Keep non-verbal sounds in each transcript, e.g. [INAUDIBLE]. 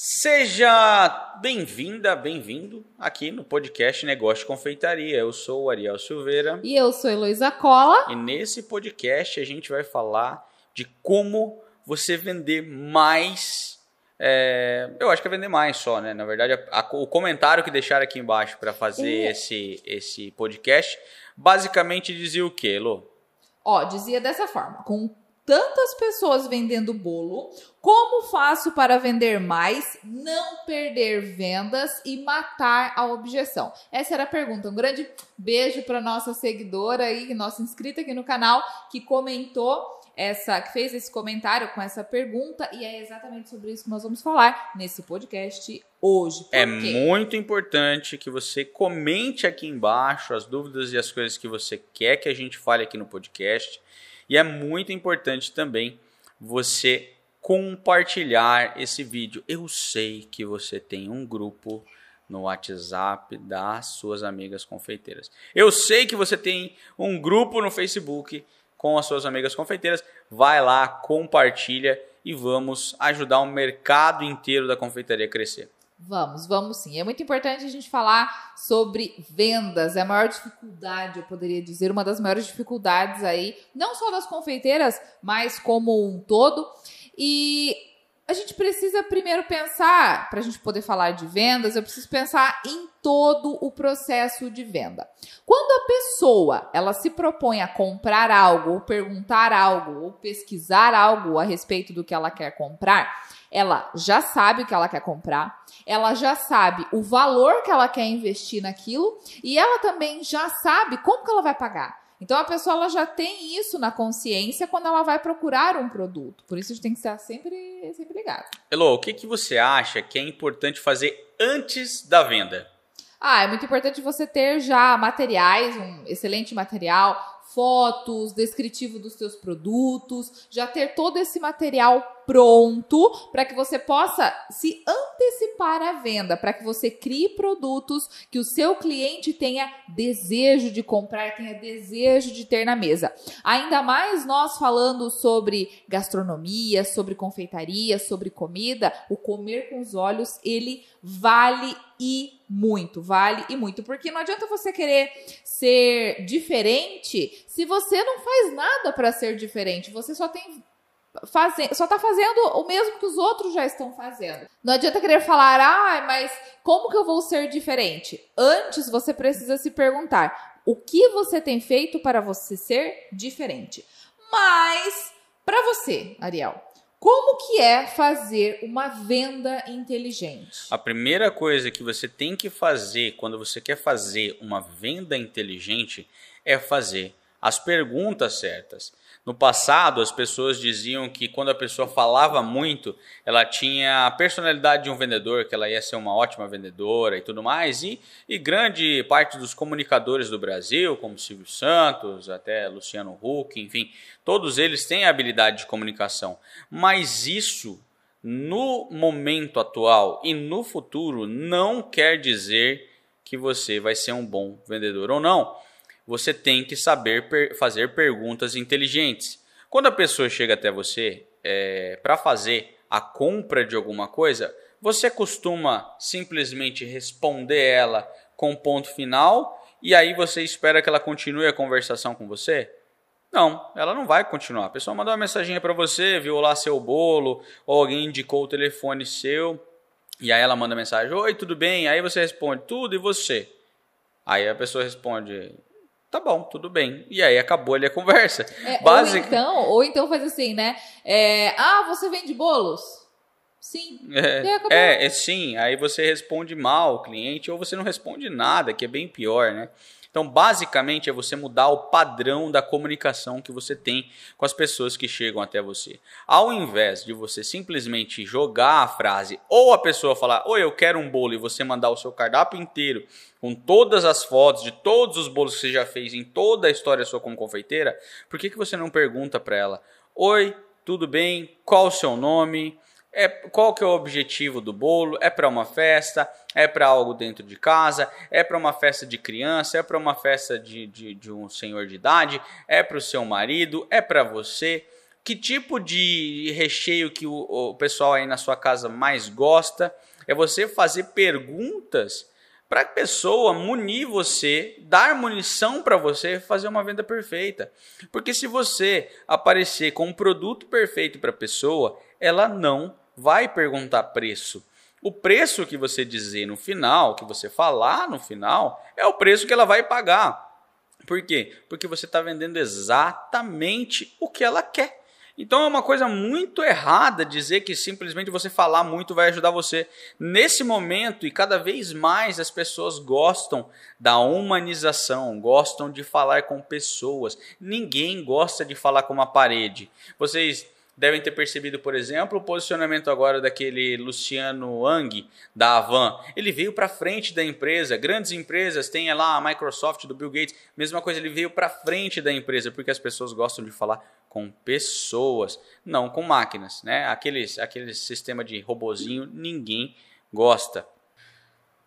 Seja bem-vinda, bem-vindo aqui no podcast Negócio de Confeitaria. Eu sou o Ariel Silveira. E eu sou Heloísa Cola. E nesse podcast a gente vai falar de como você vender mais. É, eu acho que é vender mais só, né? Na verdade, a, a, o comentário que deixaram aqui embaixo para fazer é. esse, esse podcast basicamente dizia o quê, Elô? Ó, dizia dessa forma: com tantas pessoas vendendo bolo, como faço para vender mais, não perder vendas e matar a objeção? Essa era a pergunta. Um grande beijo para nossa seguidora aí, nossa inscrita aqui no canal, que comentou essa, que fez esse comentário com essa pergunta e é exatamente sobre isso que nós vamos falar nesse podcast hoje. é muito importante que você comente aqui embaixo as dúvidas e as coisas que você quer que a gente fale aqui no podcast. E é muito importante também você compartilhar esse vídeo. Eu sei que você tem um grupo no WhatsApp das suas amigas confeiteiras. Eu sei que você tem um grupo no Facebook com as suas amigas confeiteiras. Vai lá, compartilha e vamos ajudar o mercado inteiro da confeitaria a crescer. Vamos, vamos sim. É muito importante a gente falar sobre vendas. É a maior dificuldade, eu poderia dizer, uma das maiores dificuldades aí, não só das confeiteiras, mas como um todo. E a gente precisa primeiro pensar, para a gente poder falar de vendas, eu preciso pensar em todo o processo de venda. Quando a pessoa ela se propõe a comprar algo, ou perguntar algo, ou pesquisar algo a respeito do que ela quer comprar, ela já sabe o que ela quer comprar, ela já sabe o valor que ela quer investir naquilo e ela também já sabe como que ela vai pagar. Então a pessoa ela já tem isso na consciência quando ela vai procurar um produto. Por isso a gente tem que estar sempre, sempre ligado. Elo, o que, que você acha que é importante fazer antes da venda? Ah, é muito importante você ter já materiais, um excelente material, fotos, descritivo dos seus produtos, já ter todo esse material pronto para que você possa se antecipar à venda, para que você crie produtos que o seu cliente tenha desejo de comprar, tenha desejo de ter na mesa. Ainda mais nós falando sobre gastronomia, sobre confeitaria, sobre comida, o comer com os olhos, ele vale e muito, vale e muito, porque não adianta você querer ser diferente se você não faz nada para ser diferente, você só tem fazendo, só tá fazendo o mesmo que os outros já estão fazendo. Não adianta querer falar, ah, mas como que eu vou ser diferente? Antes você precisa se perguntar: o que você tem feito para você ser diferente? Mas para você, Ariel, como que é fazer uma venda inteligente? A primeira coisa que você tem que fazer quando você quer fazer uma venda inteligente é fazer as perguntas certas. No passado, as pessoas diziam que quando a pessoa falava muito, ela tinha a personalidade de um vendedor, que ela ia ser uma ótima vendedora e tudo mais. E, e grande parte dos comunicadores do Brasil, como Silvio Santos, até Luciano Huck, enfim, todos eles têm a habilidade de comunicação. Mas isso, no momento atual e no futuro, não quer dizer que você vai ser um bom vendedor ou não você tem que saber per fazer perguntas inteligentes. Quando a pessoa chega até você é, para fazer a compra de alguma coisa, você costuma simplesmente responder ela com ponto final e aí você espera que ela continue a conversação com você? Não, ela não vai continuar. A pessoa mandou uma mensagem para você, viu lá seu bolo, ou alguém indicou o telefone seu, e aí ela manda mensagem: Oi, tudo bem? Aí você responde: Tudo, e você? Aí a pessoa responde: Tá bom, tudo bem. E aí acabou ali a conversa. É, Basic... ou, então, ou então faz assim, né? É, ah, você vende bolos? Sim. É, é, é, sim. Aí você responde mal o cliente ou você não responde nada, que é bem pior, né? Então, basicamente, é você mudar o padrão da comunicação que você tem com as pessoas que chegam até você. Ao invés de você simplesmente jogar a frase ou a pessoa falar, oi, eu quero um bolo, e você mandar o seu cardápio inteiro com todas as fotos de todos os bolos que você já fez em toda a história sua como confeiteira, por que, que você não pergunta para ela, oi, tudo bem? Qual o seu nome? É, qual que é o objetivo do bolo? É para uma festa? É para algo dentro de casa? É para uma festa de criança? É para uma festa de, de, de um senhor de idade? É para o seu marido? É para você? que tipo de recheio que o, o pessoal aí na sua casa mais gosta. É você fazer perguntas para a pessoa munir você, dar munição para você fazer uma venda perfeita. Porque se você aparecer com um produto perfeito para a pessoa, ela não vai perguntar preço. O preço que você dizer no final, que você falar no final, é o preço que ela vai pagar. Por quê? Porque você está vendendo exatamente o que ela quer. Então é uma coisa muito errada dizer que simplesmente você falar muito vai ajudar você. Nesse momento e cada vez mais as pessoas gostam da humanização, gostam de falar com pessoas. Ninguém gosta de falar com uma parede. Vocês devem ter percebido, por exemplo, o posicionamento agora daquele Luciano Ang, da Avan. Ele veio para frente da empresa, grandes empresas, tem lá a Microsoft do Bill Gates, mesma coisa, ele veio para frente da empresa, porque as pessoas gostam de falar com pessoas, não com máquinas, né? Aqueles, aquele sistema de robozinho, ninguém gosta.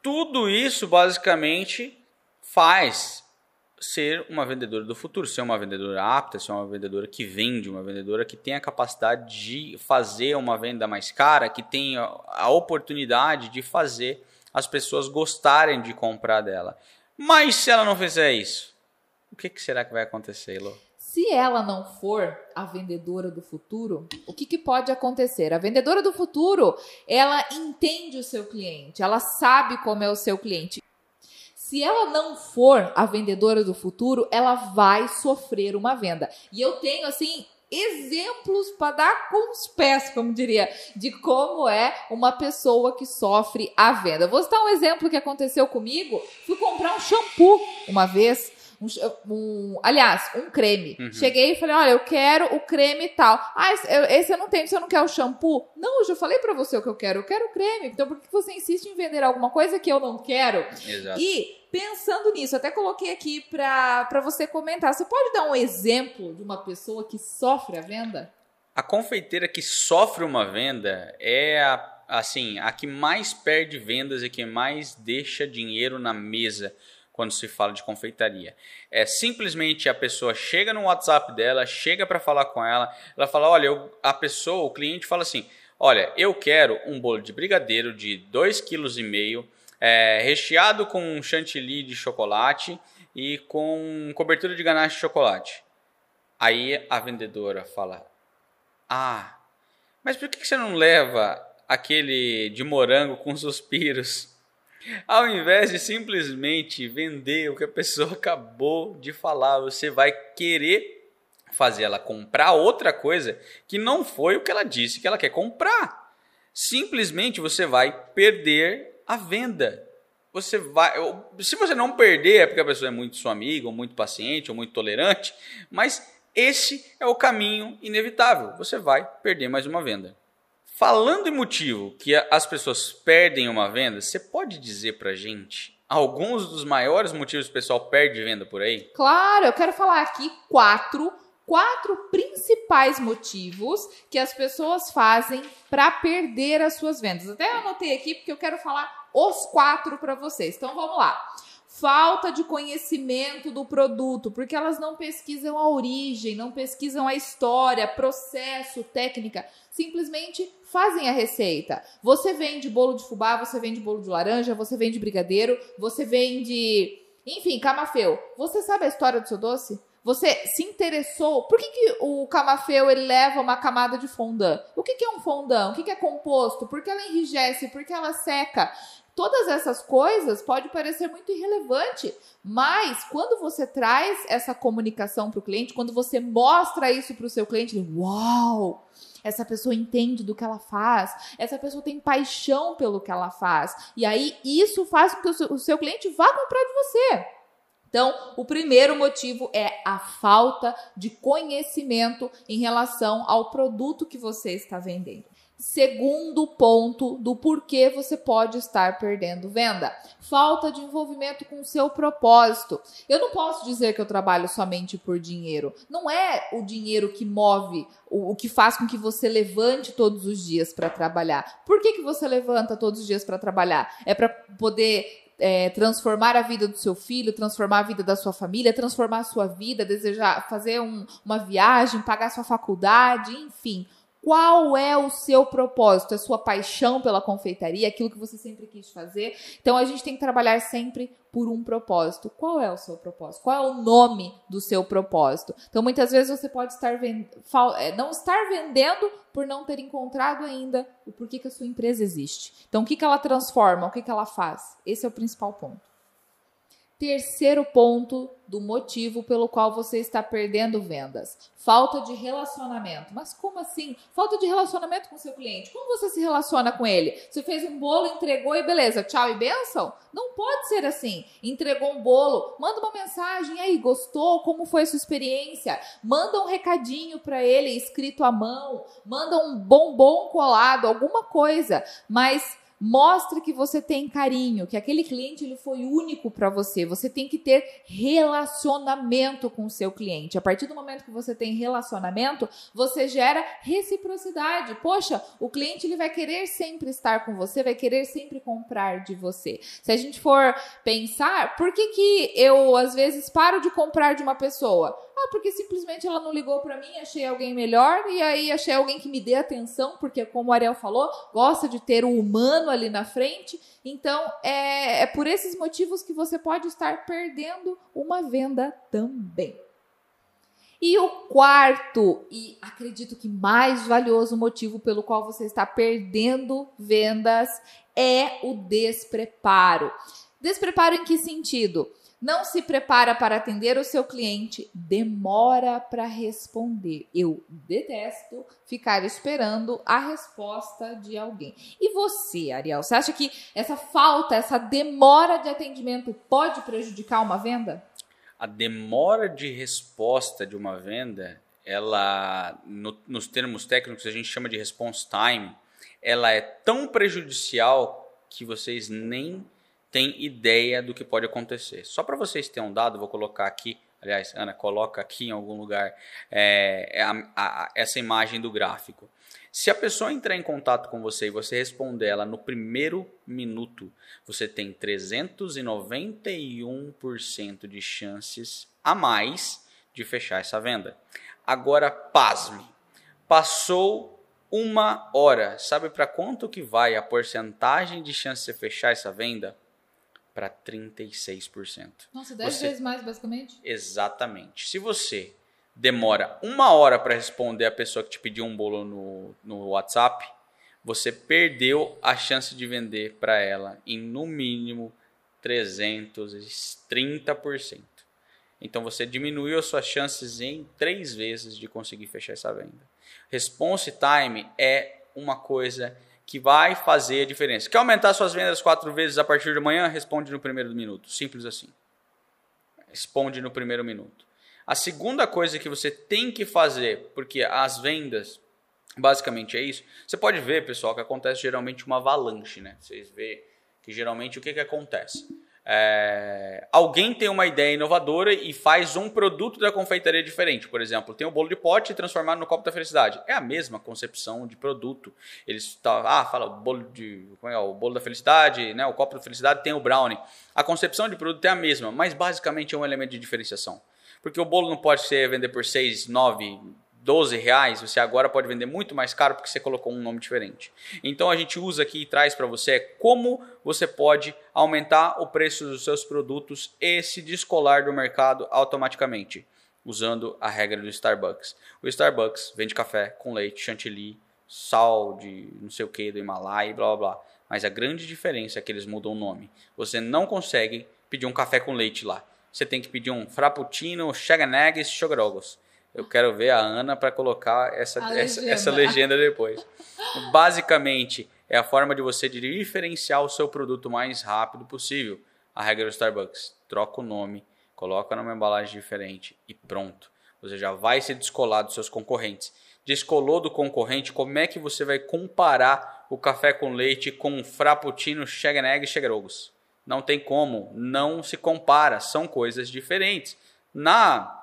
Tudo isso basicamente faz ser uma vendedora do futuro, ser uma vendedora apta, ser uma vendedora que vende, uma vendedora que tem a capacidade de fazer uma venda mais cara, que tem a oportunidade de fazer as pessoas gostarem de comprar dela. Mas se ela não fizer isso, o que, que será que vai acontecer, Lô? Se ela não for a vendedora do futuro, o que, que, pode acontecer? A vendedora do futuro, ela entende o seu cliente, ela sabe como é o seu cliente. Se ela não for a vendedora do futuro, ela vai sofrer uma venda. E eu tenho, assim, exemplos para dar com os pés, como diria, de como é uma pessoa que sofre a venda. Vou citar um exemplo que aconteceu comigo. Fui comprar um shampoo uma vez um, um, aliás, um creme. Uhum. Cheguei e falei: olha, eu quero o creme e tal. Ah, esse, esse eu não tenho, você não quer o shampoo? Não, eu já falei para você o que eu quero. Eu quero o creme. Então por que você insiste em vender alguma coisa que eu não quero? Exato. E pensando nisso, até coloquei aqui para você comentar. Você pode dar um exemplo de uma pessoa que sofre a venda? A confeiteira que sofre uma venda é a, assim, a que mais perde vendas e que mais deixa dinheiro na mesa quando se fala de confeitaria. É simplesmente a pessoa chega no WhatsApp dela, chega para falar com ela, ela fala: olha, eu, a pessoa, o cliente fala assim: olha, eu quero um bolo de brigadeiro de 2,5 kg, é, recheado com chantilly de chocolate e com cobertura de ganache de chocolate. Aí a vendedora fala: ah, mas por que você não leva aquele de morango com suspiros? Ao invés de simplesmente vender o que a pessoa [LAUGHS] acabou de falar, você vai querer fazer ela comprar outra coisa que não foi o que ela disse que ela quer comprar. Simplesmente você vai perder a venda. Você vai, se você não perder é porque a pessoa é muito sua amiga, ou muito paciente, ou muito tolerante, mas esse é o caminho inevitável. Você vai perder mais uma venda. Falando em motivo que as pessoas perdem uma venda, você pode dizer pra gente alguns dos maiores motivos que o pessoal perde venda por aí? Claro, eu quero falar aqui quatro, quatro principais motivos que as pessoas fazem para perder as suas vendas. Até anotei aqui porque eu quero falar os quatro para vocês. Então vamos lá falta de conhecimento do produto, porque elas não pesquisam a origem, não pesquisam a história, processo, técnica, simplesmente fazem a receita. Você vende bolo de fubá, você vende bolo de laranja, você vende brigadeiro, você vende, enfim, camafeu. Você sabe a história do seu doce? Você se interessou? Por que, que o camafeu ele leva uma camada de fondant? O que, que é um fondant? O que, que é composto? Por que ela enrijece? Por que ela seca? Todas essas coisas pode parecer muito irrelevante, mas quando você traz essa comunicação para o cliente, quando você mostra isso para o seu cliente, ele, uau! Essa pessoa entende do que ela faz, essa pessoa tem paixão pelo que ela faz. E aí isso faz com que o seu, o seu cliente vá comprar de você. Então, o primeiro motivo é a falta de conhecimento em relação ao produto que você está vendendo. Segundo ponto do porquê você pode estar perdendo venda: falta de envolvimento com o seu propósito. Eu não posso dizer que eu trabalho somente por dinheiro. Não é o dinheiro que move, o, que faz com que você levante todos os dias para trabalhar. Por que, que você levanta todos os dias para trabalhar? É para poder é, transformar a vida do seu filho, transformar a vida da sua família, transformar a sua vida, desejar fazer um, uma viagem, pagar sua faculdade, enfim. Qual é o seu propósito? A sua paixão pela confeitaria, aquilo que você sempre quis fazer? Então a gente tem que trabalhar sempre por um propósito. Qual é o seu propósito? Qual é o nome do seu propósito? Então muitas vezes você pode estar vend... É, não estar vendendo por não ter encontrado ainda o porquê que a sua empresa existe. Então o que, que ela transforma? O que, que ela faz? Esse é o principal ponto. Terceiro ponto do motivo pelo qual você está perdendo vendas: falta de relacionamento. Mas como assim? Falta de relacionamento com seu cliente. Como você se relaciona com ele? Você fez um bolo, entregou e beleza, tchau e benção? Não pode ser assim. Entregou um bolo, manda uma mensagem aí, gostou? Como foi a sua experiência? Manda um recadinho para ele escrito à mão, manda um bombom colado, alguma coisa, mas Mostre que você tem carinho, que aquele cliente ele foi único para você. Você tem que ter relacionamento com o seu cliente. A partir do momento que você tem relacionamento, você gera reciprocidade. Poxa, o cliente ele vai querer sempre estar com você, vai querer sempre comprar de você. Se a gente for pensar, por que, que eu às vezes paro de comprar de uma pessoa? Ah, porque simplesmente ela não ligou para mim, achei alguém melhor e aí achei alguém que me dê atenção, porque como o Ariel falou, gosta de ter o humano ali na frente. Então, é, é por esses motivos que você pode estar perdendo uma venda também. E o quarto, e acredito que mais valioso motivo pelo qual você está perdendo vendas é o despreparo. Despreparo em que sentido? Não se prepara para atender o seu cliente, demora para responder. Eu detesto ficar esperando a resposta de alguém. E você, Ariel, você acha que essa falta, essa demora de atendimento pode prejudicar uma venda? A demora de resposta de uma venda, ela, no, nos termos técnicos, a gente chama de response time, ela é tão prejudicial que vocês nem tem ideia do que pode acontecer. Só para vocês terem um dado, vou colocar aqui, aliás, Ana, coloca aqui em algum lugar é, é, a, a, essa imagem do gráfico. Se a pessoa entrar em contato com você e você responder ela no primeiro minuto, você tem 391% de chances a mais de fechar essa venda. Agora, pasme. Passou uma hora. Sabe para quanto que vai a porcentagem de chance de fechar essa venda? Para 36%. Nossa, 10 você... vezes mais, basicamente? Exatamente. Se você demora uma hora para responder a pessoa que te pediu um bolo no, no WhatsApp, você perdeu a chance de vender para ela em no mínimo 330%. Então você diminuiu as suas chances em três vezes de conseguir fechar essa venda. Response time é uma coisa que vai fazer a diferença. Quer aumentar suas vendas quatro vezes a partir de amanhã? Responde no primeiro minuto. Simples assim. Responde no primeiro minuto. A segunda coisa que você tem que fazer, porque as vendas, basicamente é isso. Você pode ver, pessoal, que acontece geralmente uma avalanche, né? Vocês vê que geralmente o que, que acontece? É, alguém tem uma ideia inovadora e faz um produto da confeitaria diferente. Por exemplo, tem o bolo de pote transformado no copo da felicidade. É a mesma concepção de produto. Eles tá, ah, fala o bolo de é, o bolo da felicidade, né? O copo da felicidade tem o brownie. A concepção de produto é a mesma, mas basicamente é um elemento de diferenciação. Porque o bolo não pode ser vender por 6, 9, 12 reais, você agora pode vender muito mais caro porque você colocou um nome diferente. Então a gente usa aqui e traz para você como você pode aumentar o preço dos seus produtos e se descolar do mercado automaticamente, usando a regra do Starbucks. O Starbucks vende café com leite, chantilly, sal de não sei o que do Himalaia e blá blá blá. Mas a grande diferença é que eles mudam o nome. Você não consegue pedir um café com leite lá. Você tem que pedir um frappuccino, chaganeggs, chogarogos. Eu quero ver a Ana para colocar essa, essa legenda. essa legenda depois. Basicamente, é a forma de você diferenciar o seu produto mais rápido possível. A regra do Starbucks. Troca o nome, coloca numa embalagem diferente e pronto. Você já vai se descolar dos seus concorrentes. Descolou do concorrente, como é que você vai comparar o café com leite com um frappuccino, Shag Egg e Chegrogos? Não tem como, não se compara, são coisas diferentes. Na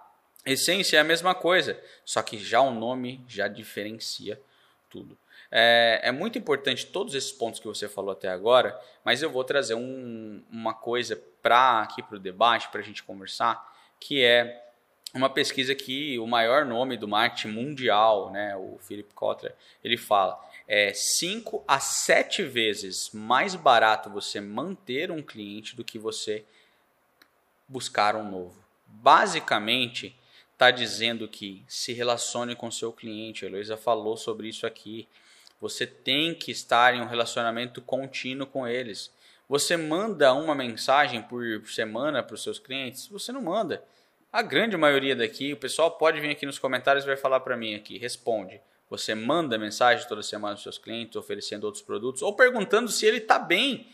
Essência é a mesma coisa, só que já o nome já diferencia tudo. É, é, muito importante todos esses pontos que você falou até agora, mas eu vou trazer um, uma coisa para aqui para o debate, para a gente conversar, que é uma pesquisa que o maior nome do marketing mundial, né, o Philip Kotler, ele fala é 5 a 7 vezes mais barato você manter um cliente do que você buscar um novo. Basicamente, está dizendo que se relacione com seu cliente. A Heloísa falou sobre isso aqui. Você tem que estar em um relacionamento contínuo com eles. Você manda uma mensagem por semana para os seus clientes? Você não manda. A grande maioria daqui, o pessoal pode vir aqui nos comentários e vai falar para mim aqui, responde. Você manda mensagem toda semana aos seus clientes, oferecendo outros produtos, ou perguntando se ele está bem.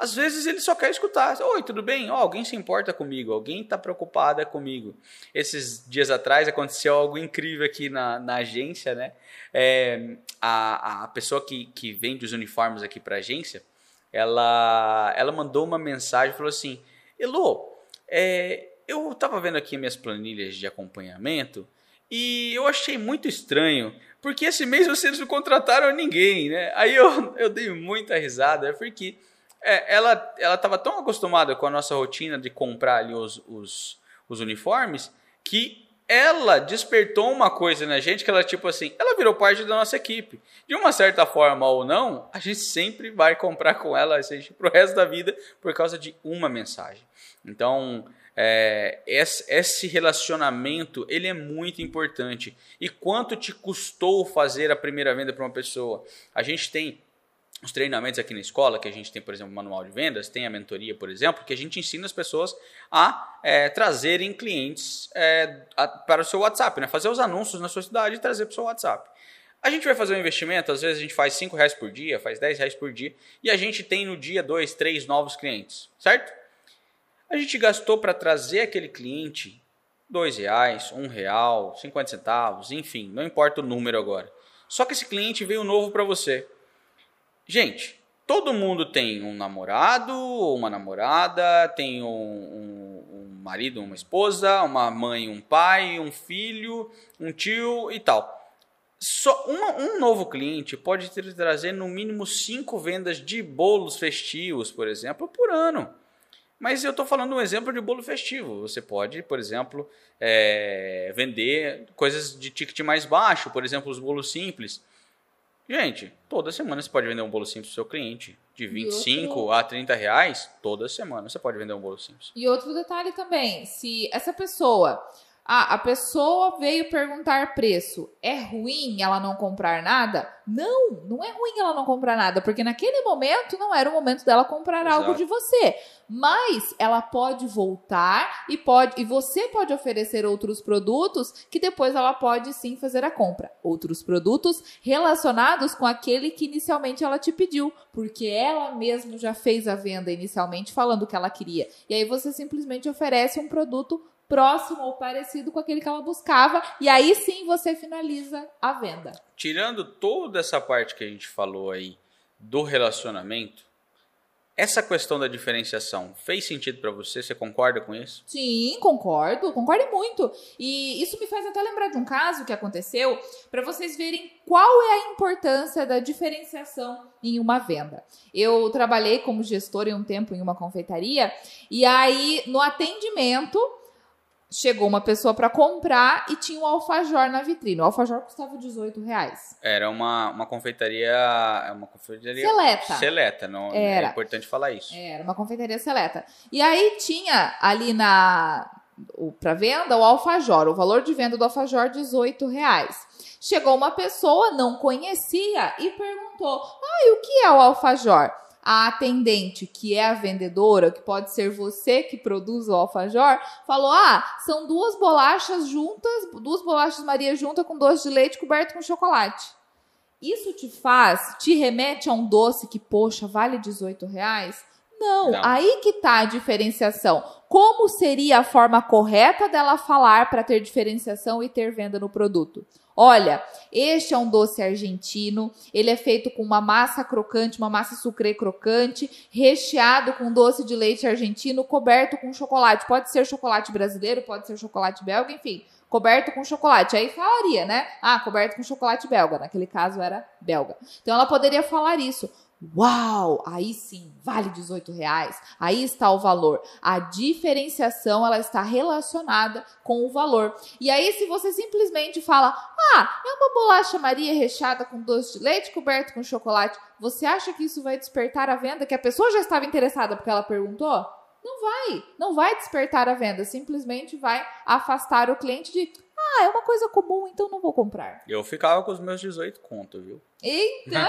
Às vezes ele só quer escutar. Oi, tudo bem? Oh, alguém se importa comigo, alguém está preocupada comigo. Esses dias atrás aconteceu algo incrível aqui na, na agência, né? É, a, a pessoa que, que vende os uniformes aqui para a agência, ela, ela mandou uma mensagem falou assim: Elô, é, eu estava vendo aqui minhas planilhas de acompanhamento e eu achei muito estranho, porque esse mês vocês não contrataram ninguém, né? Aí eu, eu dei muita risada, porque é, ela estava tão acostumada com a nossa rotina de comprar ali os, os, os uniformes que ela despertou uma coisa na gente que ela, tipo assim, ela virou parte da nossa equipe. De uma certa forma ou não, a gente sempre vai comprar com ela, seja pro resto da vida, por causa de uma mensagem. Então, é, esse relacionamento, ele é muito importante. E quanto te custou fazer a primeira venda para uma pessoa? A gente tem os treinamentos aqui na escola, que a gente tem, por exemplo, manual de vendas, tem a mentoria, por exemplo, que a gente ensina as pessoas a é, trazerem clientes é, a, para o seu WhatsApp, né? fazer os anúncios na sua cidade e trazer para o seu WhatsApp. A gente vai fazer um investimento, às vezes a gente faz 5 reais por dia, faz 10 reais por dia, e a gente tem no dia 2, 3 novos clientes, certo? A gente gastou para trazer aquele cliente dois reais, um real, 50 centavos, enfim, não importa o número agora. Só que esse cliente veio novo para você. Gente, todo mundo tem um namorado, uma namorada, tem um, um, um marido, uma esposa, uma mãe, um pai, um filho, um tio e tal. Só uma, um novo cliente pode te trazer no mínimo cinco vendas de bolos festivos, por exemplo, por ano. Mas eu estou falando um exemplo de bolo festivo. Você pode, por exemplo, é, vender coisas de ticket mais baixo, por exemplo, os bolos simples. Gente, toda semana você pode vender um bolo simples para o seu cliente. De 25 outro... a 30 reais, toda semana você pode vender um bolo simples. E outro detalhe também, se essa pessoa ah, a pessoa veio perguntar preço. É ruim ela não comprar nada? Não, não é ruim ela não comprar nada, porque naquele momento não era o momento dela comprar Exato. algo de você. Mas ela pode voltar e pode e você pode oferecer outros produtos que depois ela pode sim fazer a compra. Outros produtos relacionados com aquele que inicialmente ela te pediu, porque ela mesma já fez a venda inicialmente falando o que ela queria. E aí você simplesmente oferece um produto próximo ou parecido com aquele que ela buscava, e aí sim você finaliza a venda. Tirando toda essa parte que a gente falou aí do relacionamento, essa questão da diferenciação fez sentido para você? Você concorda com isso? Sim, concordo, concordo muito. E isso me faz até lembrar de um caso que aconteceu para vocês verem qual é a importância da diferenciação em uma venda. Eu trabalhei como gestor em um tempo em uma confeitaria e aí no atendimento chegou uma pessoa para comprar e tinha um alfajor na vitrine. O alfajor custava 18 reais. Era uma, uma confeitaria. É uma confeitaria. Seleta. Seleta, não é Era. é importante falar isso. Era uma confeitaria seleta. E aí tinha ali na. Para venda o alfajor, o valor de venda do alfajor 18 reais. Chegou uma pessoa, não conhecia e perguntou: Ah, e o que é o alfajor? A atendente, que é a vendedora, que pode ser você que produz o alfajor, falou: "Ah, são duas bolachas juntas, duas bolachas Maria junta com doce de leite coberto com chocolate". Isso te faz, te remete a um doce que, poxa, vale 18 reais? Não, Não. aí que tá a diferenciação. Como seria a forma correta dela falar para ter diferenciação e ter venda no produto? Olha, este é um doce argentino. Ele é feito com uma massa crocante, uma massa sucrê crocante, recheado com doce de leite argentino, coberto com chocolate. Pode ser chocolate brasileiro, pode ser chocolate belga, enfim coberto com chocolate. Aí falaria, né? Ah, coberto com chocolate belga. Naquele caso era belga. Então ela poderia falar isso. Uau! Aí sim, vale 18 reais. Aí está o valor. A diferenciação ela está relacionada com o valor. E aí, se você simplesmente fala, ah, é uma bolacha Maria recheada com doce de leite coberto com chocolate, você acha que isso vai despertar a venda? Que a pessoa já estava interessada porque ela perguntou? Não vai, não vai despertar a venda, simplesmente vai afastar o cliente de ah, é uma coisa comum, então não vou comprar. Eu ficava com os meus 18 contos, viu? Então,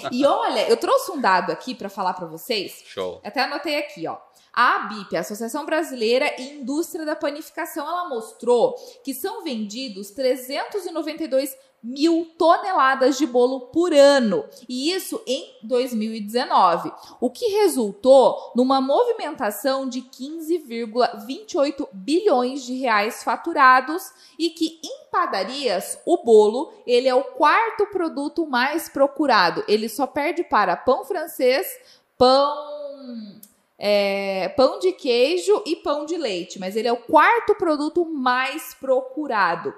[LAUGHS] e olha, eu trouxe um dado aqui para falar para vocês. Show. Até anotei aqui, ó. A ABIP, a Associação Brasileira e Indústria da Panificação, ela mostrou que são vendidos 392 mil toneladas de bolo por ano, e isso em 2019, o que resultou numa movimentação de 15,28 bilhões de reais faturados e que em padarias o bolo ele é o quarto produto mais procurado, ele só perde para pão francês, pão é, pão de queijo e pão de leite, mas ele é o quarto produto mais procurado.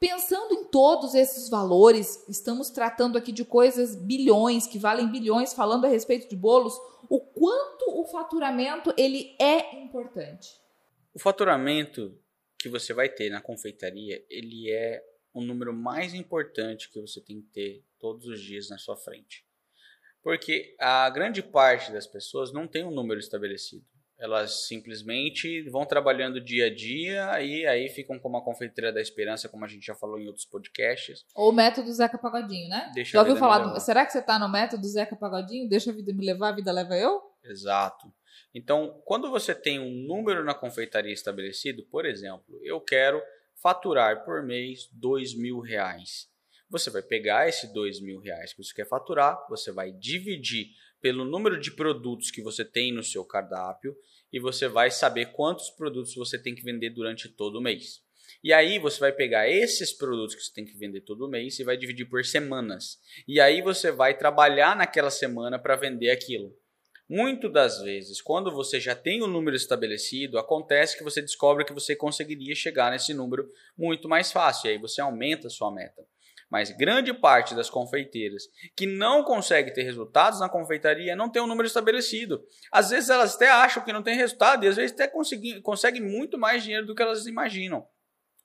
Pensando em todos esses valores, estamos tratando aqui de coisas bilhões, que valem bilhões, falando a respeito de bolos, o quanto o faturamento ele é importante. O faturamento que você vai ter na confeitaria, ele é o número mais importante que você tem que ter todos os dias na sua frente. Porque a grande parte das pessoas não tem um número estabelecido. Elas simplesmente vão trabalhando dia a dia e aí ficam como a confeiteira da esperança, como a gente já falou em outros podcasts. Ou o método Zeca Pagodinho, né? Deixa já ouviu falar? Do... Será que você está no método Zeca Pagodinho? Deixa a vida me levar, a vida leva eu? Exato. Então, quando você tem um número na confeitaria estabelecido, por exemplo, eu quero faturar por mês dois mil reais. Você vai pegar esse dois mil reais que você quer faturar, você vai dividir pelo número de produtos que você tem no seu cardápio e você vai saber quantos produtos você tem que vender durante todo o mês. E aí você vai pegar esses produtos que você tem que vender todo mês e vai dividir por semanas. E aí você vai trabalhar naquela semana para vender aquilo. Muito das vezes, quando você já tem o um número estabelecido, acontece que você descobre que você conseguiria chegar nesse número muito mais fácil. E aí você aumenta a sua meta. Mas grande parte das confeiteiras que não consegue ter resultados na confeitaria não tem um número estabelecido. Às vezes elas até acham que não tem resultado e às vezes até conseguem muito mais dinheiro do que elas imaginam.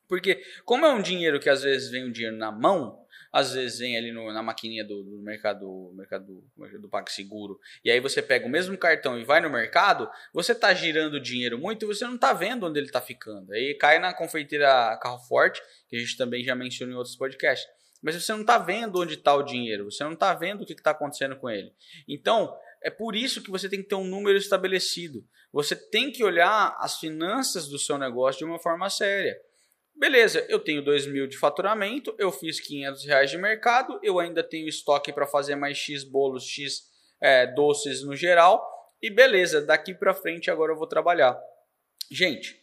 Porque como é um dinheiro que às vezes vem um dinheiro na mão, às vezes vem ali no, na maquininha do, do mercado, mercado do, do PagSeguro, e aí você pega o mesmo cartão e vai no mercado, você está girando dinheiro muito e você não está vendo onde ele está ficando. Aí cai na confeiteira Carro Forte, que a gente também já mencionou em outros podcasts mas você não está vendo onde está o dinheiro, você não está vendo o que está acontecendo com ele. Então, é por isso que você tem que ter um número estabelecido. Você tem que olhar as finanças do seu negócio de uma forma séria. Beleza, eu tenho 2 mil de faturamento, eu fiz 500 reais de mercado, eu ainda tenho estoque para fazer mais X bolos, X é, doces no geral, e beleza, daqui para frente agora eu vou trabalhar. Gente,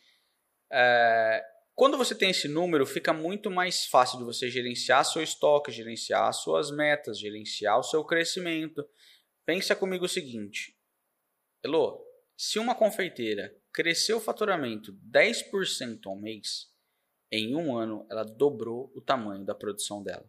é, quando você tem esse número, fica muito mais fácil de você gerenciar seu estoque, gerenciar suas metas, gerenciar o seu crescimento. Pensa comigo o seguinte, Elô, se uma confeiteira cresceu o faturamento 10% ao mês, em um ano ela dobrou o tamanho da produção dela.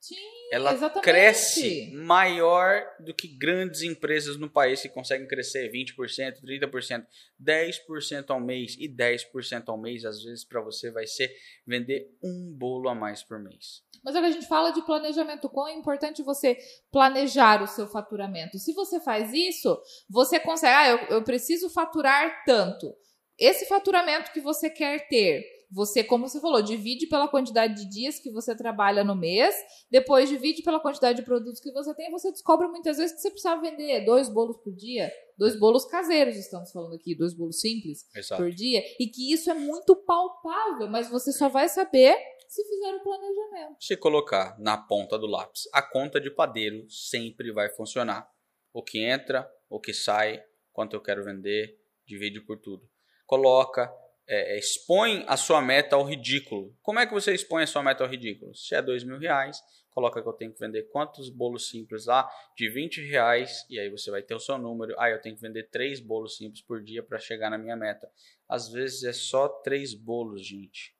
Sim, ela exatamente. cresce maior do que grandes empresas no país que conseguem crescer 20%, 30%, 10% ao mês e 10% ao mês, às vezes para você vai ser vender um bolo a mais por mês. Mas que a gente fala de planejamento, quão é importante você planejar o seu faturamento. Se você faz isso, você consegue, ah, eu, eu preciso faturar tanto. Esse faturamento que você quer ter, você, como você falou, divide pela quantidade de dias que você trabalha no mês, depois divide pela quantidade de produtos que você tem, e você descobre muitas vezes que você precisa vender dois bolos por dia, dois bolos caseiros, estamos falando aqui, dois bolos simples Exato. por dia, e que isso é muito palpável, mas você só vai saber se fizer o planejamento. Se colocar na ponta do lápis, a conta de padeiro sempre vai funcionar. O que entra, o que sai, quanto eu quero vender, divide por tudo. Coloca é, é, expõe a sua meta ao ridículo. Como é que você expõe a sua meta ao ridículo? Se é dois mil reais, coloca que eu tenho que vender quantos bolos simples lá de 20 reais e aí você vai ter o seu número. Ah, eu tenho que vender três bolos simples por dia para chegar na minha meta. Às vezes é só três bolos, gente.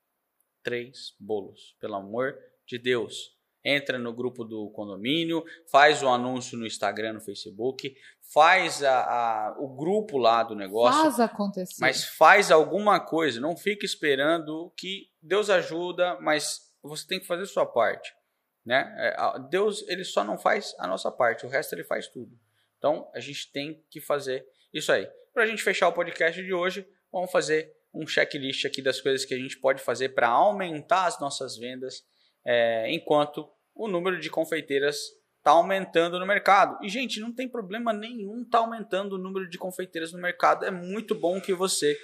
três bolos, pelo amor de Deus. Entra no grupo do condomínio, faz o anúncio no Instagram, no Facebook, faz a, a, o grupo lá do negócio. Faz acontecer. Mas faz alguma coisa, não fica esperando que Deus ajuda, mas você tem que fazer a sua parte. Né? É, Deus ele só não faz a nossa parte, o resto ele faz tudo. Então a gente tem que fazer isso aí. Para a gente fechar o podcast de hoje, vamos fazer um checklist aqui das coisas que a gente pode fazer para aumentar as nossas vendas, é, enquanto o número de confeiteiras está aumentando no mercado. E, gente, não tem problema nenhum tá aumentando o número de confeiteiras no mercado. É muito bom que você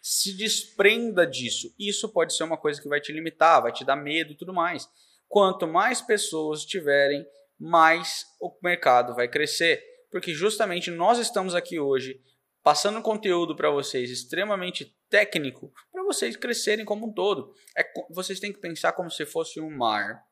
se desprenda disso. Isso pode ser uma coisa que vai te limitar, vai te dar medo e tudo mais. Quanto mais pessoas tiverem, mais o mercado vai crescer. Porque justamente nós estamos aqui hoje passando conteúdo para vocês extremamente técnico para vocês crescerem como um todo. É, vocês têm que pensar como se fosse um mar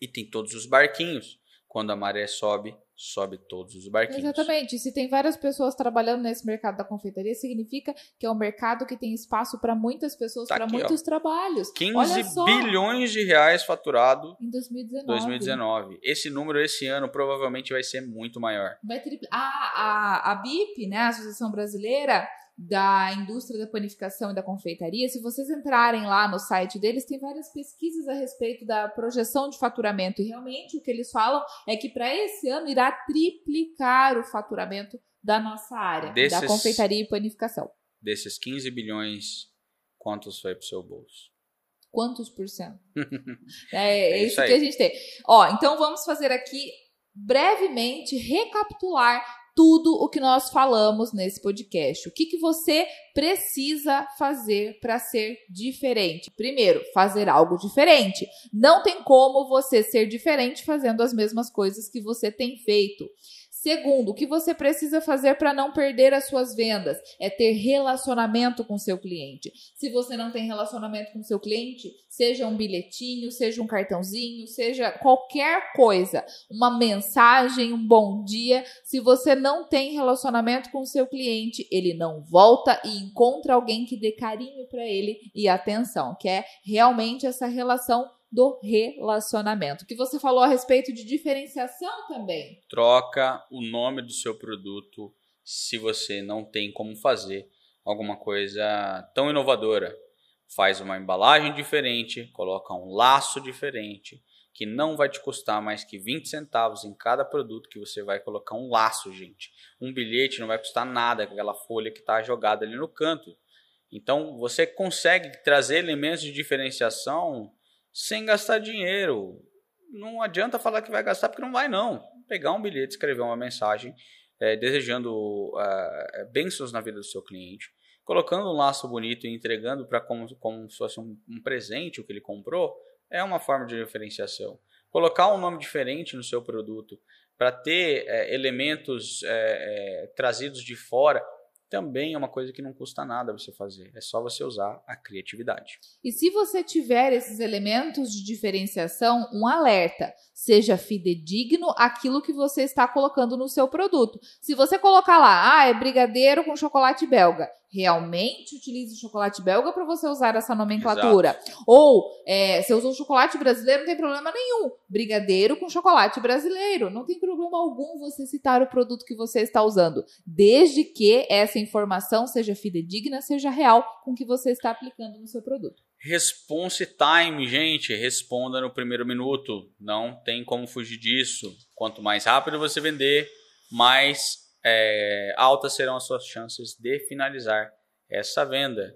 e tem todos os barquinhos. Quando a maré sobe, sobe todos os barquinhos. Exatamente. Se tem várias pessoas trabalhando nesse mercado da confeitaria, significa que é um mercado que tem espaço para muitas pessoas, tá para muitos ó. trabalhos. 15 bilhões de reais faturado em 2019. 2019. Esse número esse ano provavelmente vai ser muito maior. Vai tripl... a, a, a BIP, né, a Associação Brasileira, da indústria da panificação e da confeitaria, se vocês entrarem lá no site deles, tem várias pesquisas a respeito da projeção de faturamento. E realmente o que eles falam é que para esse ano irá triplicar o faturamento da nossa área, desses, da confeitaria e panificação. Desses 15 bilhões, quantos foi para o seu bolso? Quantos por cento? [LAUGHS] é, é, isso, isso que a gente tem. Ó, então vamos fazer aqui brevemente recapitular tudo o que nós falamos nesse podcast. O que, que você precisa fazer para ser diferente? Primeiro, fazer algo diferente. Não tem como você ser diferente fazendo as mesmas coisas que você tem feito. Segundo, o que você precisa fazer para não perder as suas vendas é ter relacionamento com seu cliente. Se você não tem relacionamento com seu cliente, seja um bilhetinho, seja um cartãozinho, seja qualquer coisa, uma mensagem, um bom dia, se você não tem relacionamento com seu cliente, ele não volta e encontra alguém que dê carinho para ele e atenção, que é realmente essa relação do relacionamento. Que você falou a respeito de diferenciação também. Troca o nome do seu produto se você não tem como fazer alguma coisa tão inovadora. Faz uma embalagem diferente, coloca um laço diferente, que não vai te custar mais que 20 centavos em cada produto que você vai colocar um laço, gente. Um bilhete não vai custar nada, aquela folha que está jogada ali no canto. Então, você consegue trazer elementos de diferenciação sem gastar dinheiro. Não adianta falar que vai gastar, porque não vai não. Pegar um bilhete, escrever uma mensagem é, desejando uh, bênçãos na vida do seu cliente, colocando um laço bonito e entregando para como, como se fosse um, um presente o que ele comprou, é uma forma de diferenciação. Colocar um nome diferente no seu produto para ter é, elementos é, é, trazidos de fora também é uma coisa que não custa nada você fazer. É só você usar a criatividade. E se você tiver esses elementos de diferenciação, um alerta. Seja fidedigno aquilo que você está colocando no seu produto. Se você colocar lá, ah, é brigadeiro com chocolate belga realmente utilize chocolate belga para você usar essa nomenclatura. Exato. Ou é, você usou chocolate brasileiro, não tem problema nenhum. Brigadeiro com chocolate brasileiro. Não tem problema algum você citar o produto que você está usando. Desde que essa informação seja fidedigna, seja real com o que você está aplicando no seu produto. Response time, gente. Responda no primeiro minuto. Não tem como fugir disso. Quanto mais rápido você vender, mais é, altas serão as suas chances de finalizar essa venda.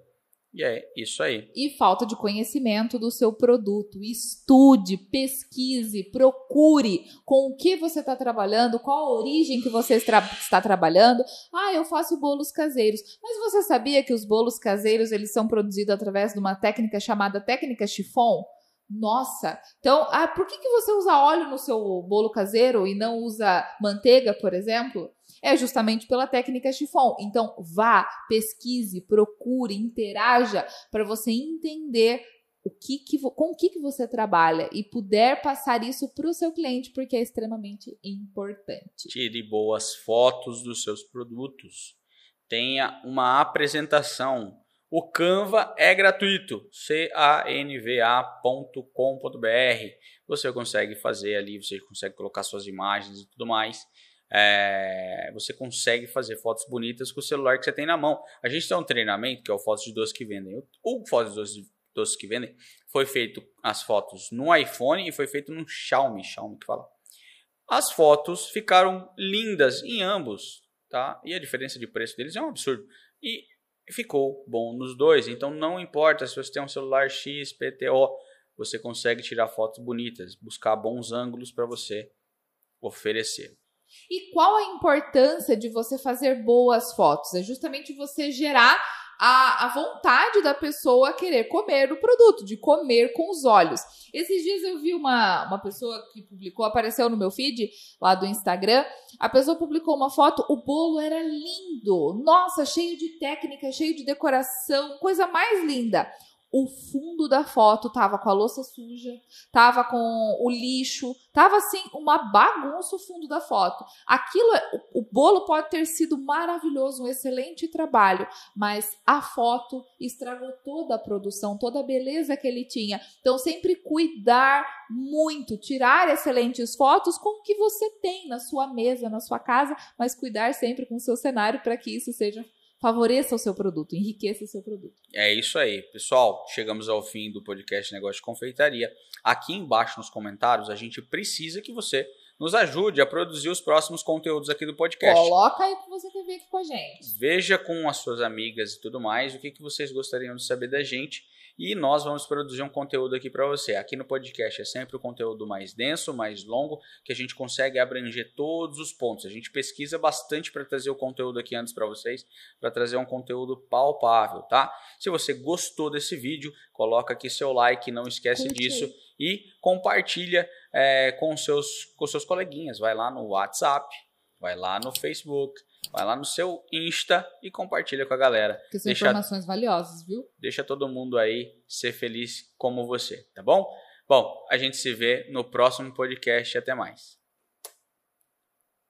E é isso aí. E falta de conhecimento do seu produto. Estude, pesquise, procure com o que você está trabalhando, qual a origem que você está trabalhando. Ah, eu faço bolos caseiros. Mas você sabia que os bolos caseiros eles são produzidos através de uma técnica chamada técnica chiffon? Nossa! Então, ah, por que, que você usa óleo no seu bolo caseiro e não usa manteiga, por exemplo? É justamente pela técnica chiffon. Então, vá, pesquise, procure, interaja para você entender o que, que com o que, que você trabalha e puder passar isso para o seu cliente, porque é extremamente importante. Tire boas fotos dos seus produtos. Tenha uma apresentação O Canva é gratuito, canva.com.br. Você consegue fazer ali, você consegue colocar suas imagens e tudo mais. É, você consegue fazer fotos bonitas com o celular que você tem na mão. A gente tem um treinamento que é o Fotos de Doces que Vendem. O Fotos de Doces que Vendem foi feito as fotos no iPhone e foi feito no Xiaomi, Xiaomi que fala. As fotos ficaram lindas em ambos, tá? E a diferença de preço deles é um absurdo. E ficou bom nos dois. Então não importa se você tem um celular X, PTO, você consegue tirar fotos bonitas, buscar bons ângulos para você oferecer. E qual a importância de você fazer boas fotos? É justamente você gerar a, a vontade da pessoa querer comer o produto, de comer com os olhos. Esses dias eu vi uma, uma pessoa que publicou, apareceu no meu feed lá do Instagram. A pessoa publicou uma foto, o bolo era lindo. Nossa, cheio de técnica, cheio de decoração, coisa mais linda o fundo da foto tava com a louça suja, tava com o lixo, tava assim uma bagunça o fundo da foto. Aquilo, o, o bolo pode ter sido maravilhoso, um excelente trabalho, mas a foto estragou toda a produção, toda a beleza que ele tinha. Então sempre cuidar muito, tirar excelentes fotos com o que você tem na sua mesa, na sua casa, mas cuidar sempre com o seu cenário para que isso seja favoreça o seu produto, enriqueça o seu produto. É isso aí. Pessoal, chegamos ao fim do podcast Negócio de Confeitaria. Aqui embaixo nos comentários, a gente precisa que você nos ajude a produzir os próximos conteúdos aqui do podcast. Coloca aí o que você quer ver aqui com a gente. Veja com as suas amigas e tudo mais o que, que vocês gostariam de saber da gente e nós vamos produzir um conteúdo aqui para você. Aqui no podcast é sempre o conteúdo mais denso, mais longo, que a gente consegue abranger todos os pontos. A gente pesquisa bastante para trazer o conteúdo aqui antes para vocês, para trazer um conteúdo palpável, tá? Se você gostou desse vídeo, coloca aqui seu like, não esquece disso e compartilha é, com seus com seus coleguinhas. Vai lá no WhatsApp, vai lá no Facebook, Vai lá no seu Insta e compartilha com a galera. Que são deixa, informações valiosas, viu? Deixa todo mundo aí ser feliz como você, tá bom? Bom, a gente se vê no próximo podcast. Até mais.